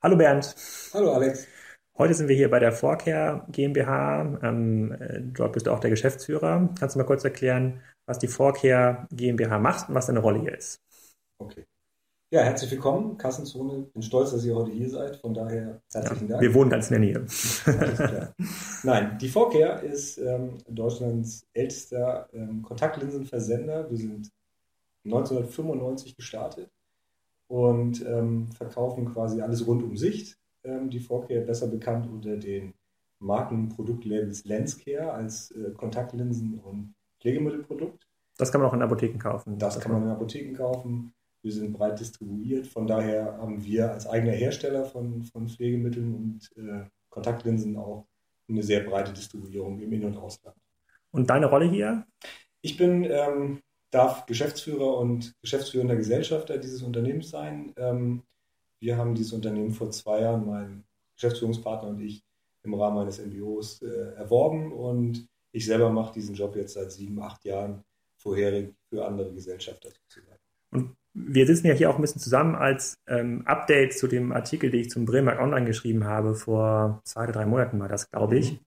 Hallo Bernd. Hallo Alex. Heute sind wir hier bei der Vorcare GmbH. Ähm, äh, dort bist du auch der Geschäftsführer. Kannst du mal kurz erklären, was die Vorcare GmbH macht und was deine Rolle hier ist? Okay. Ja, herzlich willkommen, Kassenzone. Bin stolz, dass ihr heute hier seid. Von daher herzlichen ja, Dank. Wir wohnen ganz in der Nähe. Nein, die Vorcare ist ähm, Deutschlands ältester ähm, Kontaktlinsenversender. Wir sind 1995 gestartet und ähm, verkaufen quasi alles rund um Sicht. Ähm, die Vorcare besser bekannt unter den Markenproduktlabels Lenscare als äh, Kontaktlinsen- und Pflegemittelprodukt. Das kann man auch in Apotheken kaufen. Das kann man in Apotheken kaufen. Wir sind breit distribuiert. Von daher haben wir als eigener Hersteller von, von Pflegemitteln und äh, Kontaktlinsen auch eine sehr breite Distribuierung im In- und Ausland. Und deine Rolle hier? Ich bin, ähm, darf Geschäftsführer und geschäftsführender Gesellschafter dieses Unternehmens sein. Ähm, wir haben dieses Unternehmen vor zwei Jahren, mein Geschäftsführungspartner und ich, im Rahmen eines MBOs äh, erworben und ich selber mache diesen Job jetzt seit sieben, acht Jahren vorherig für andere Gesellschafter sozusagen. Und wir sitzen ja hier auch ein bisschen zusammen als ähm, Update zu dem Artikel, den ich zum Bremer Online geschrieben habe, vor zwei oder drei Monaten war das, glaube ich. Mhm.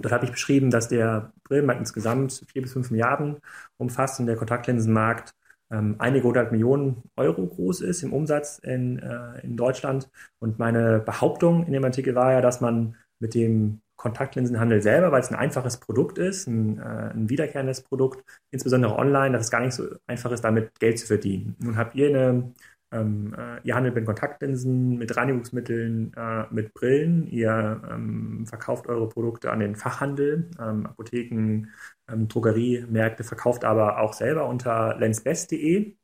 Dort habe ich beschrieben, dass der Brillenmarkt insgesamt vier bis fünf Milliarden umfasst und der Kontaktlinsenmarkt ähm, einige hundert Millionen Euro groß ist im Umsatz in, äh, in Deutschland. Und meine Behauptung in dem Artikel war ja, dass man mit dem Kontaktlinsenhandel selber, weil es ein einfaches Produkt ist, ein, äh, ein wiederkehrendes Produkt, insbesondere online, dass es gar nicht so einfach ist, damit Geld zu verdienen. Nun habt ihr eine, ähm, äh, ihr handelt mit Kontaktlinsen, mit Reinigungsmitteln, äh, mit Brillen, ihr ähm, verkauft eure Produkte an den Fachhandel, ähm, Apotheken, ähm, Drogeriemärkte, verkauft aber auch selber unter lensbest.de.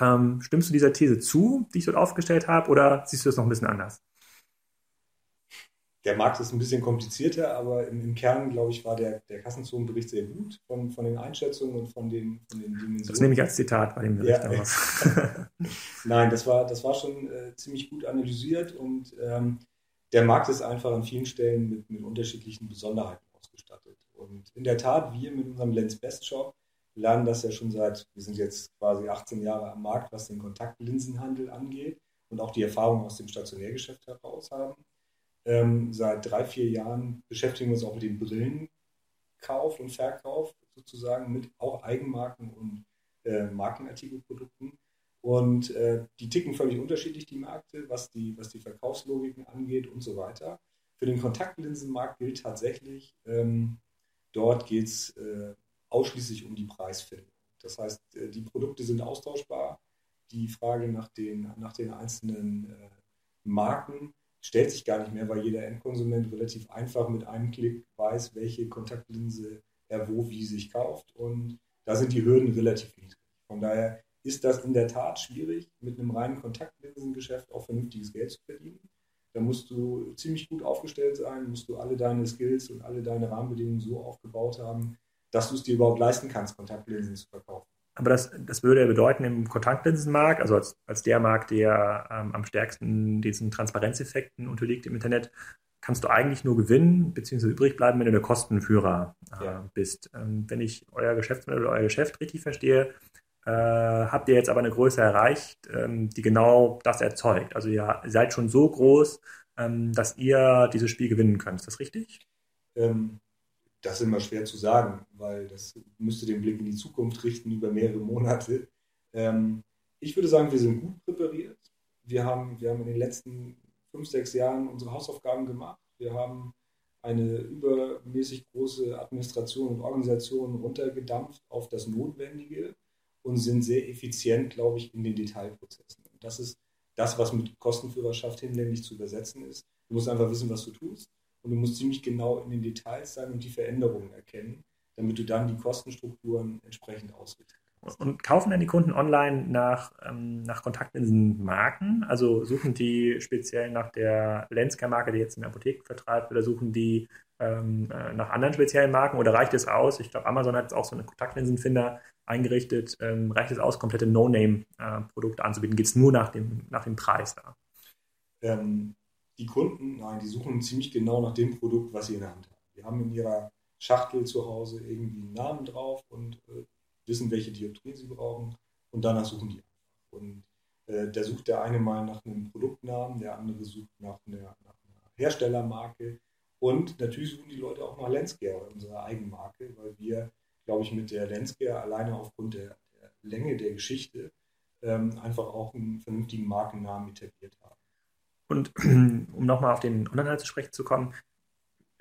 Ähm, stimmst du dieser These zu, die ich dort aufgestellt habe, oder siehst du das noch ein bisschen anders? Der Markt ist ein bisschen komplizierter, aber im, im Kern, glaube ich, war der, der Kassenzonenbericht sehr gut von, von den Einschätzungen und von den, von den Dimensionen. Das nehme ich als Zitat bei dem Bericht ja. aus. Nein, das war, das war schon äh, ziemlich gut analysiert und ähm, der Markt ist einfach an vielen Stellen mit, mit unterschiedlichen Besonderheiten ausgestattet. Und in der Tat, wir mit unserem Lens Best Shop lernen das ja schon seit, wir sind jetzt quasi 18 Jahre am Markt, was den Kontaktlinsenhandel angeht und auch die Erfahrung aus dem Stationärgeschäft heraus haben ähm, seit drei, vier Jahren beschäftigen wir uns auch mit dem Brillenkauf und Verkauf sozusagen mit auch Eigenmarken und äh, Markenartikelprodukten. Und äh, die ticken völlig unterschiedlich, die Märkte, was die, was die Verkaufslogiken angeht und so weiter. Für den Kontaktlinsenmarkt gilt tatsächlich, ähm, dort geht es äh, ausschließlich um die Preisfindung. Das heißt, äh, die Produkte sind austauschbar. Die Frage nach den, nach den einzelnen äh, Marken stellt sich gar nicht mehr, weil jeder Endkonsument relativ einfach mit einem Klick weiß, welche Kontaktlinse er wo wie sich kauft. Und da sind die Hürden relativ niedrig. Von daher ist das in der Tat schwierig, mit einem reinen Kontaktlinsengeschäft auch vernünftiges Geld zu verdienen. Da musst du ziemlich gut aufgestellt sein, musst du alle deine Skills und alle deine Rahmenbedingungen so aufgebaut haben, dass du es dir überhaupt leisten kannst, Kontaktlinsen zu verkaufen. Aber das, das würde ja bedeuten, im Kontaktlinsenmarkt, also als, als der Markt, der ähm, am stärksten diesen Transparenzeffekten unterliegt im Internet, kannst du eigentlich nur gewinnen bzw. übrig bleiben, wenn du der Kostenführer äh, ja. bist. Ähm, wenn ich euer Geschäftsmodell oder euer Geschäft richtig verstehe, äh, habt ihr jetzt aber eine Größe erreicht, ähm, die genau das erzeugt. Also ihr seid schon so groß, ähm, dass ihr dieses Spiel gewinnen könnt. Ist das richtig? Das ist immer schwer zu sagen, weil das müsste den Blick in die Zukunft richten über mehrere Monate. Ähm, ich würde sagen, wir sind gut präpariert. Wir haben, wir haben in den letzten fünf, sechs Jahren unsere Hausaufgaben gemacht. Wir haben eine übermäßig große Administration und Organisation runtergedampft auf das Notwendige und sind sehr effizient, glaube ich, in den Detailprozessen. Und das ist das, was mit Kostenführerschaft hinlänglich zu übersetzen ist. Du musst einfach wissen, was du tust und du musst ziemlich genau in den Details sein und die Veränderungen erkennen, damit du dann die Kostenstrukturen entsprechend ausrichten kannst. Und kaufen dann die Kunden online nach, ähm, nach Kontaktlinsen-Marken? Also suchen die speziell nach der Lenska-Marke, die jetzt in der Apotheke vertreibt, oder suchen die ähm, äh, nach anderen speziellen Marken oder reicht es aus? Ich glaube, Amazon hat jetzt auch so einen Kontaktlinsenfinder eingerichtet. Ähm, reicht es aus, komplette No-Name-Produkte äh, anzubieten? Geht es nur nach dem, nach dem Preis da? Ähm, die Kunden, nein, die suchen ziemlich genau nach dem Produkt, was sie in der Hand haben. Die haben in ihrer Schachtel zu Hause irgendwie einen Namen drauf und äh, wissen, welche Dioptrien sie brauchen und danach suchen die. Und Äh, da sucht der eine mal nach einem Produktnamen, der andere sucht nach einer, nach einer Herstellermarke. Und natürlich suchen die Leute auch nach Lenscare, unserer Eigenmarke, weil wir, glaube ich, mit der Lenscare alleine aufgrund der, der Länge der Geschichte ähm, einfach auch einen vernünftigen Markennamen etabliert haben. Und um nochmal auf den Onlinehandel zu sprechen zu kommen,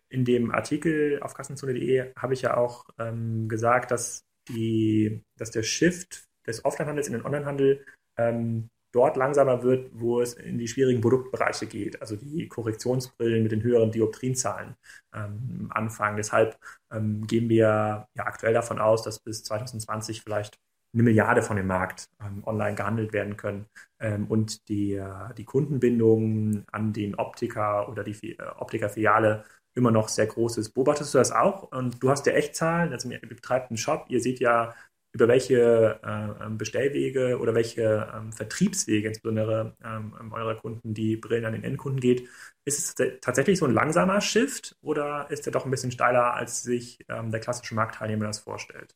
in dem Artikel auf kassenzone.de habe ich ja auch ähm, gesagt, dass, die, dass der Shift des Offline-Handels in den Onlinehandel ähm, dort langsamer wird, wo es in die schwierigen Produktbereiche geht, also die Korrektionsbrillen mit den höheren Dioptrienzahlen ähm, anfangen. Deshalb ähm, gehen wir ja aktuell davon aus, dass bis 2020 vielleicht eine Milliarde von dem Markt ähm, online gehandelt werden können ähm, und die, äh, die Kundenbindung an den Optiker oder die äh, Optikerfiliale immer noch sehr groß ist. Beobachtest du das auch? Und du hast ja Echtzahlen, also ihr betreibt einen Shop, ihr seht ja über welche äh, ähm, Bestellwege oder welche ähm, Vertriebswege insbesondere ähm, eurer Kunden die Brillen an den Endkunden geht. Ist es tatsächlich so ein langsamer Shift oder ist der doch ein bisschen steiler, als sich ähm, der klassische Marktteilnehmer das vorstellt?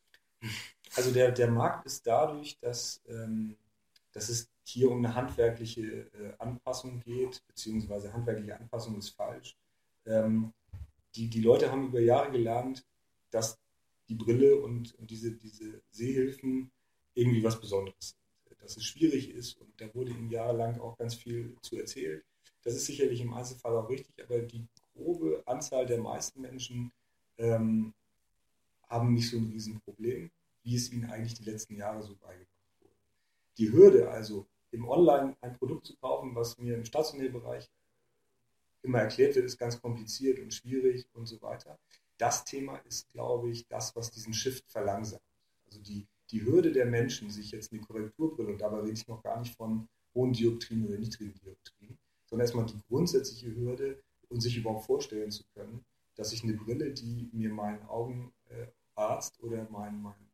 Also der, der Markt ist dadurch, dass, ähm, dass es hier um eine handwerkliche äh, Anpassung geht, beziehungsweise handwerkliche Anpassung ist falsch. Ähm, die, die Leute haben über Jahre gelernt, dass die Brille und, und diese, diese Sehhilfen irgendwie was Besonderes sind. Dass es schwierig ist und da wurde ihnen jahrelang auch ganz viel zu erzählt. Das ist sicherlich im Einzelfall auch richtig, aber die grobe Anzahl der meisten Menschen ähm, haben nicht so ein Riesenproblem, wie es ihnen eigentlich die letzten Jahre so beigebracht wurde. Die Hürde also, im Online ein Produkt zu kaufen, was mir im stationären Bereich immer erklärt wird, ist ganz kompliziert und schwierig und so weiter das Thema ist, glaube ich, das, was diesen Shift verlangsamt. Also die, die Hürde der Menschen, sich jetzt eine Korrekturbrille, und dabei rede ich noch gar nicht von hohen Dioptrien oder niedrigen Dioptrien, sondern erstmal die grundsätzliche Hürde und sich überhaupt vorstellen zu können, dass ich eine Brille, die mir mein Augenarzt oder mein, mein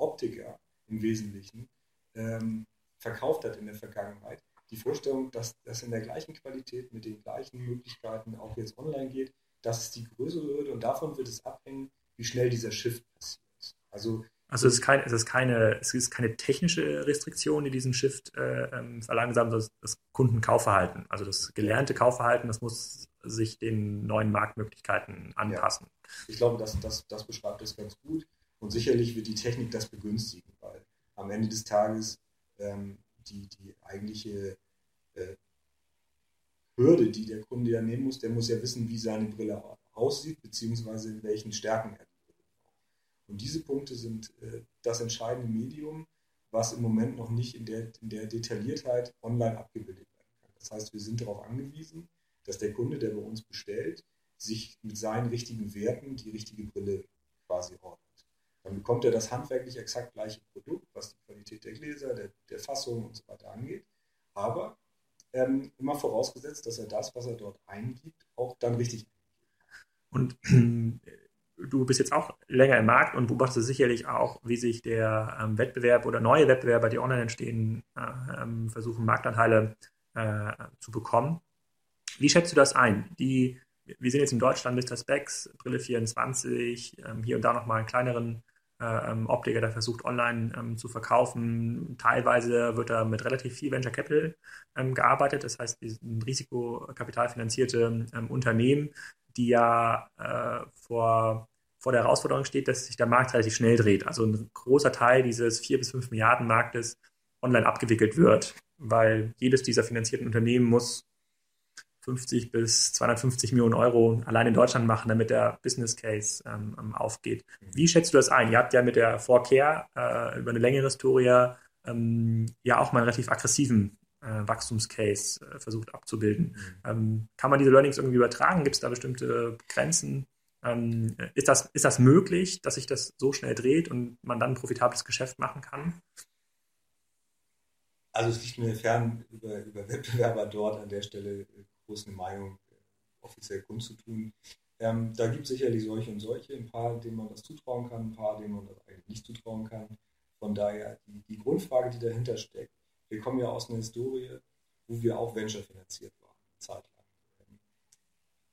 Optiker im Wesentlichen ähm, verkauft hat in der Vergangenheit, die Vorstellung, dass das in der gleichen Qualität mit den gleichen Möglichkeiten auch jetzt online geht, das ist die größere Hürde und davon wird es abhängen, wie schnell dieser Shift passiert. Also, also es, ist kein, es, ist keine, es ist keine technische Restriktion, die diesen Shift äh, ähm, verlangsamt, sondern das Kundenkaufverhalten. Also das gelernte Kaufverhalten, das muss sich den neuen Marktmöglichkeiten anpassen. Ja. Ich glaube, das, das, das beschreibt das ganz gut. Und sicherlich wird die Technik das begünstigen, weil am Ende des Tages ähm, die, die eigentliche äh, Hürde, die der Kunde ja nehmen muss, der muss ja wissen, wie seine Brille aussieht, beziehungsweise in welchen Stärken er die Brille braucht. Und diese Punkte sind äh, das entscheidende Medium, was im Moment noch nicht in der, in der Detailliertheit online abgebildet werden kann. Das heißt, wir sind darauf angewiesen, dass der Kunde, der bei uns bestellt, sich mit seinen richtigen Werten die richtige Brille quasi ordnet. Dann bekommt er das handwerklich exakt gleiche Produkt, was die Qualität der Gläser, der, der Fassung und so weiter angeht. Aber ähm, immer vorausgesetzt, dass er das, was er dort eingibt, auch dann richtig Und du bist jetzt auch länger im Markt und beobachtest sicherlich auch, wie sich der ähm, Wettbewerb oder neue Wettbewerber, die online entstehen, äh, ähm, versuchen, Marktanteile äh, zu bekommen. Wie schätzt du das ein? Die, wir sehen jetzt in Deutschland Mr. Specs, Brille 24, ähm, hier und da nochmal einen kleineren äh, ähm, Optiker, der versucht, online ähm, zu verkaufen. Teilweise wird da mit relativ viel Venture Capital ähm, gearbeitet. Das heißt, sind risikokapitalfinanzierte ähm, Unternehmen, die ja äh, vor, vor der Herausforderung steht, dass sich der Markt relativ schnell dreht. Also ein großer Teil dieses 4 bis 5 Milliarden Marktes online abgewickelt wird, weil jedes dieser finanzierten Unternehmen muss 50 bis 250 Millionen Euro allein in Deutschland machen, damit der Business Case ähm, ähm aufgeht. Wie schätzt du das ein? Ihr habt ja mit der Vorkehr äh, über eine längere Historie ähm, ja auch mal einen relativ aggressiven äh, Wachstumscase äh, versucht abzubilden. Mhm. Ähm, kann man diese Learnings irgendwie übertragen? Gibt es da bestimmte Grenzen? Ähm, ist, das, ist das möglich, dass sich das so schnell dreht und man dann ein profitables Geschäft machen kann? Also es liegt mir fern, über, über Wettbewerber dort an der Stelle äh, groß eine Meinung äh, offiziell kundzutun. Ähm, da gibt es sicherlich solche und solche, ein paar, denen man das zutrauen kann, ein paar, denen man das eigentlich nicht zutrauen kann. Von daher die, die Grundfrage, die dahinter steckt, wir kommen ja aus einer Historie, wo wir auch Venture finanziert waren, zeitlang.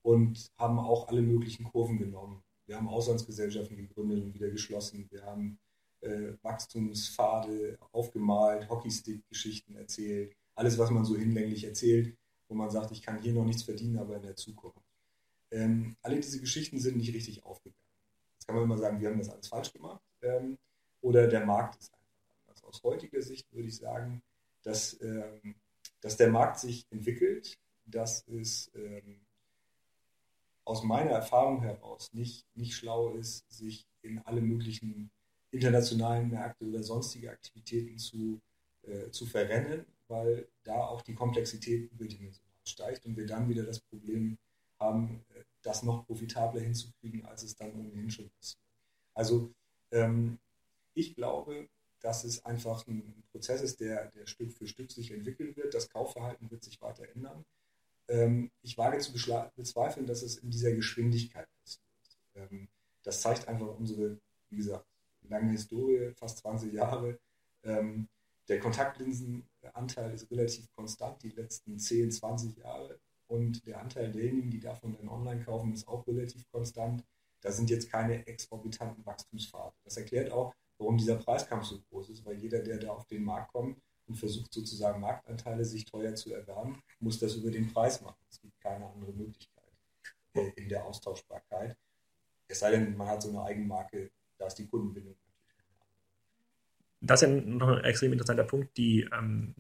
Und haben auch alle möglichen Kurven genommen. Wir haben Auslandsgesellschaften gegründet und wieder geschlossen. Wir haben äh, Wachstumspfade aufgemalt, Hockeystick-Geschichten erzählt, alles, was man so hinlänglich erzählt, wo man sagt, ich kann hier noch nichts verdienen, aber in der Zukunft. Ähm, alle diese Geschichten sind nicht richtig aufgegangen. Jetzt kann man immer sagen, wir haben das alles falsch gemacht ähm, oder der Markt ist einfach anders. Aus heutiger Sicht würde ich sagen, dass, ähm, dass der Markt sich entwickelt, dass es ähm, aus meiner Erfahrung heraus nicht, nicht schlau ist, sich in alle möglichen internationalen Märkte oder sonstige Aktivitäten zu, äh, zu verrennen, weil da auch die Komplexität überdimensional steigt und wir dann wieder das Problem haben, äh, das noch profitabler hinzukriegen, als es dann ohnehin schon passiert. Also ähm, ich glaube, dass es einfach ein Prozess ist, der, der Stück für Stück sich entwickeln wird. Das Kaufverhalten wird sich weiter ändern. Ähm, ich wage zu bezweifeln, dass es in dieser Geschwindigkeit passiert. Ähm, das zeigt einfach unsere, wie gesagt, lange Historie, fast 20 Jahre. Ähm, der Kontaktlinsenanteil ist relativ konstant die letzten 10, 20 Jahre und der Anteil derjenigen, die davon dann online kaufen, ist auch relativ konstant. Da sind jetzt keine exorbitanten Wachstumspfade. Das erklärt auch, warum dieser Preiskampf so groß ist, weil jeder, der da auf den Markt kommt und versucht sozusagen Marktanteile sich teuer zu erwerben, muss das über den Preis machen. Es gibt keine andere Möglichkeit äh, in der Austauschbarkeit. Es sei denn, man hat so eine Eigenmarke, da ist die Kundenbindung das ist ja noch ein extrem interessanter Punkt, die ähm,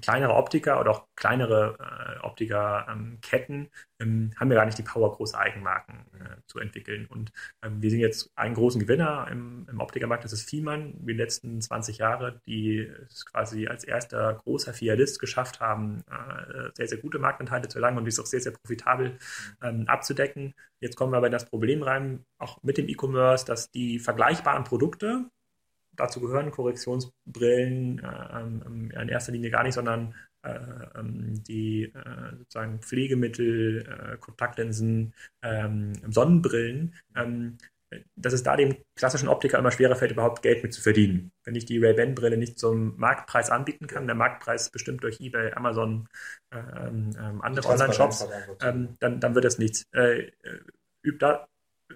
kleinere Optiker oder auch kleinere äh, Optikerketten ähm, haben ja gar nicht die Power, große Eigenmarken äh, zu entwickeln. Und ähm, wir sehen jetzt einen großen Gewinner im, im Optikermarkt, das ist Fiemann, die letzten 20 Jahre, die es quasi als erster großer Fialist geschafft haben, äh, sehr, sehr gute Marktanteile zu erlangen und die ist auch sehr, sehr profitabel ähm, abzudecken. Jetzt kommen wir aber in das Problem rein, auch mit dem E-Commerce, dass die vergleichbaren Produkte, dazu gehören Korrektionsbrillen äh, ähm, in erster Linie gar nicht, sondern äh, ähm, die äh, sozusagen Pflegemittel, äh, Kontaktlinsen, ähm, Sonnenbrillen, ähm, dass es da dem klassischen Optiker immer schwerer fällt, überhaupt Geld mit zu verdienen. Wenn ich die Ray-Ban-Brille nicht zum Marktpreis anbieten kann, der Marktpreis bestimmt durch eBay, Amazon, ähm, ähm, andere Online-Shops, dann, dann wird das nichts. Äh, übt da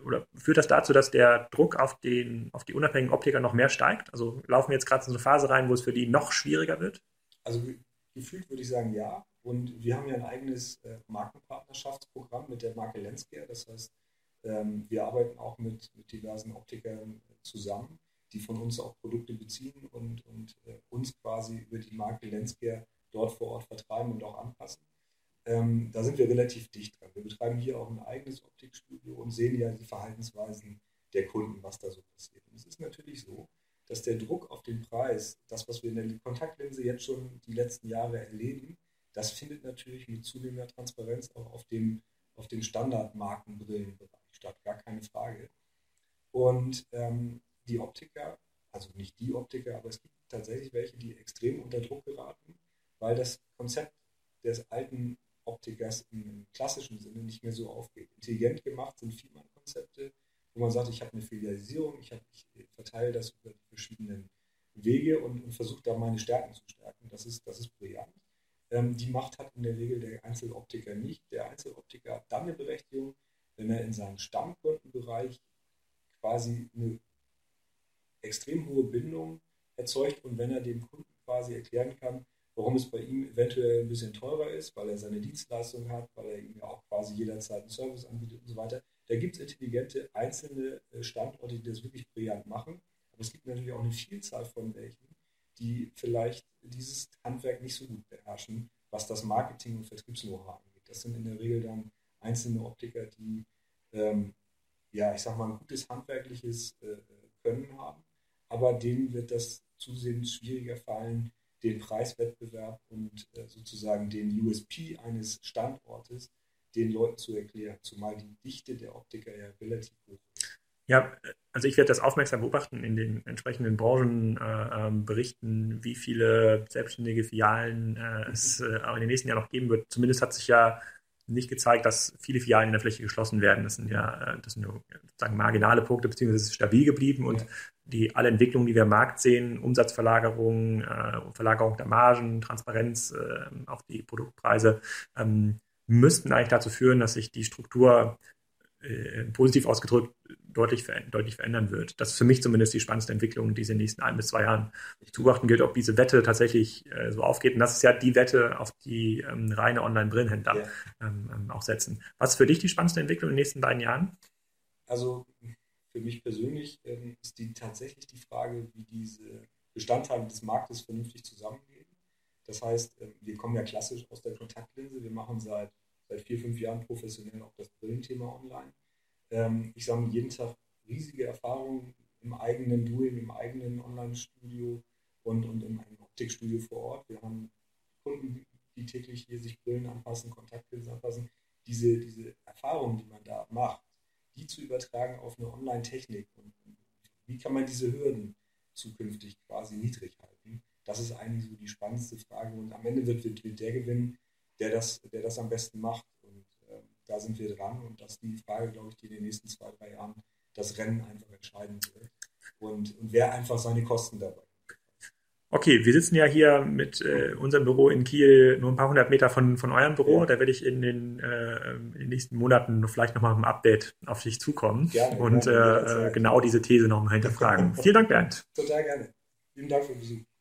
oder führt das dazu, dass der Druck auf, den, auf die unabhängigen Optiker noch mehr steigt? Also laufen wir jetzt gerade in so eine Phase rein, wo es für die noch schwieriger wird? Also gefühlt würde ich sagen ja. Und wir haben ja ein eigenes äh, Markenpartnerschaftsprogramm mit der Marke Lenscare. Das heißt, ähm, wir arbeiten auch mit, mit diversen Optikern zusammen, die von uns auch Produkte beziehen und, und äh, uns quasi über die Marke Lenscare dort vor Ort vertreiben und auch anpassen. Ähm, da sind wir relativ dicht dran. Wir betreiben hier auch ein eigenes Optikstudio und sehen ja die Verhaltensweisen der Kunden, was da so passiert. Und es ist natürlich so, dass der Druck auf den Preis, das, was wir in der Kontaktlinse jetzt schon die letzten Jahre erleben, das findet natürlich mit zunehmender Transparenz auch auf dem, auf dem Standardmarkenbrillenbereich statt, gar keine Frage. Und ähm, die Optiker, also nicht die Optiker, aber es gibt tatsächlich welche, die extrem unter Druck geraten, weil das Konzept des alten Optikers im klassischen Sinne nicht mehr so aufgeht. Intelligent gemacht sind Vielmann-Konzepte, wo man sagt, ich habe eine Filialisierung, ich, ich verteile das über die verschiedenen Wege und, und versuche da meine Stärken zu stärken. Das ist, das ist brillant. Ähm, die Macht hat in der Regel der Einzeloptiker nicht. Der Einzeloptiker hat dann eine Berechtigung, wenn er in seinem Stammkundenbereich quasi eine extrem hohe Bindung erzeugt und wenn er dem Kunden quasi erklären kann, warum es bei ihm eventuell ein bisschen teurer ist, weil er seine Dienstleistung hat, weil er ihm ja auch quasi jederzeit einen Service anbietet und so weiter. Da gibt es intelligente einzelne äh, Standorte, die das wirklich brillant machen. Aber es gibt natürlich auch eine Vielzahl von welchen, die vielleicht dieses Handwerk nicht so gut beherrschen, was das Marketing- und Vertriebs-Know-how angeht. Das sind in der Regel dann einzelne Optiker, die, ähm, ja, ich sag mal, ein gutes handwerkliches äh, Können haben. Aber denen wird das zusehends schwieriger fallen, den Preiswettbewerb und äh, sozusagen den USP eines Standortes den Leuten zu erklären, zumal die Dichte der Optiker ja relativ hoch ist. Ja, also ich werde das aufmerksam beobachten in den entsprechenden Branchenberichten, äh, wie viele selbstständige Filialen äh, es äh, auch in den nächsten Jahren noch geben wird. Zumindest hat sich ja nicht gezeigt, dass viele Filialen in der Fläche geschlossen werden. Das sind ja äh, das sind nur sozusagen marginale Punkte, beziehungsweise es ist stabil geblieben und die alle Entwicklungen, die wir im Markt sehen, Umsatzverlagerung, äh, Verlagerung der Margen, Transparenz, äh, auch die Produktpreise, ähm, müssten eigentlich dazu führen, dass sich die Struktur äh, positiv ausgedrückt deutlich, deutlich verändern wird. Das ist für mich zumindest die spannendste Entwicklung, die es in den nächsten ein bis zwei Jahren zu beobachten gilt, ob diese Wette tatsächlich äh, so aufgeht. Und das ist ja die Wette, auf die ähm, reine Online-Brillenhändler ja. ähm, ähm auch setzen. Was ist für dich die spannendste Entwicklung in den nächsten beiden Jahren? Also für mich persönlich ähm, ist die tatsächlich die Frage, wie diese Bestandteile des Marktes vernünftig zusammengehen. Das heißt, ähm, wir kommen ja klassisch aus der Kontaktlinse. Wir machen seit, seit vier, fünf Jahren professionell auch das Brillenthema online. Ähm, ich sammle jeden Tag riesige Erfahrungen im eigenen Doing, im eigenen Online-Studio und, und im Optikstudio vor Ort. Wir haben Kunden, die täglich hier sich Brillen anpassen, Kontaktlinsen anpassen. Diese, diese Erfahrungen, die man da macht, die zu übertragen auf eine Online-Technik und wie kann man diese Hürden zukünftig quasi niedrig halten? Das ist eigentlich so die spannendste Frage und am Ende wird, wird, wird der gewinnen, der das, der das am besten macht da sind wir dran und das ist die Frage, glaube ich, die in den nächsten zwei, drei Jahren das Rennen einfach entscheiden wird. Und, und wer einfach seine Kosten dabei Okay, wir sitzen ja hier mit äh, unserem Büro in Kiel nur ein paar hundert Meter von, von eurem Büro. Ja. Da werde ich in den, äh, in den nächsten Monaten vielleicht nochmal ein Update auf dich zukommen gerne, und gerne, äh, genau diese These nochmal hinterfragen. Vielen Dank, Bernd. Total gerne. Vielen Dank für den Besuch.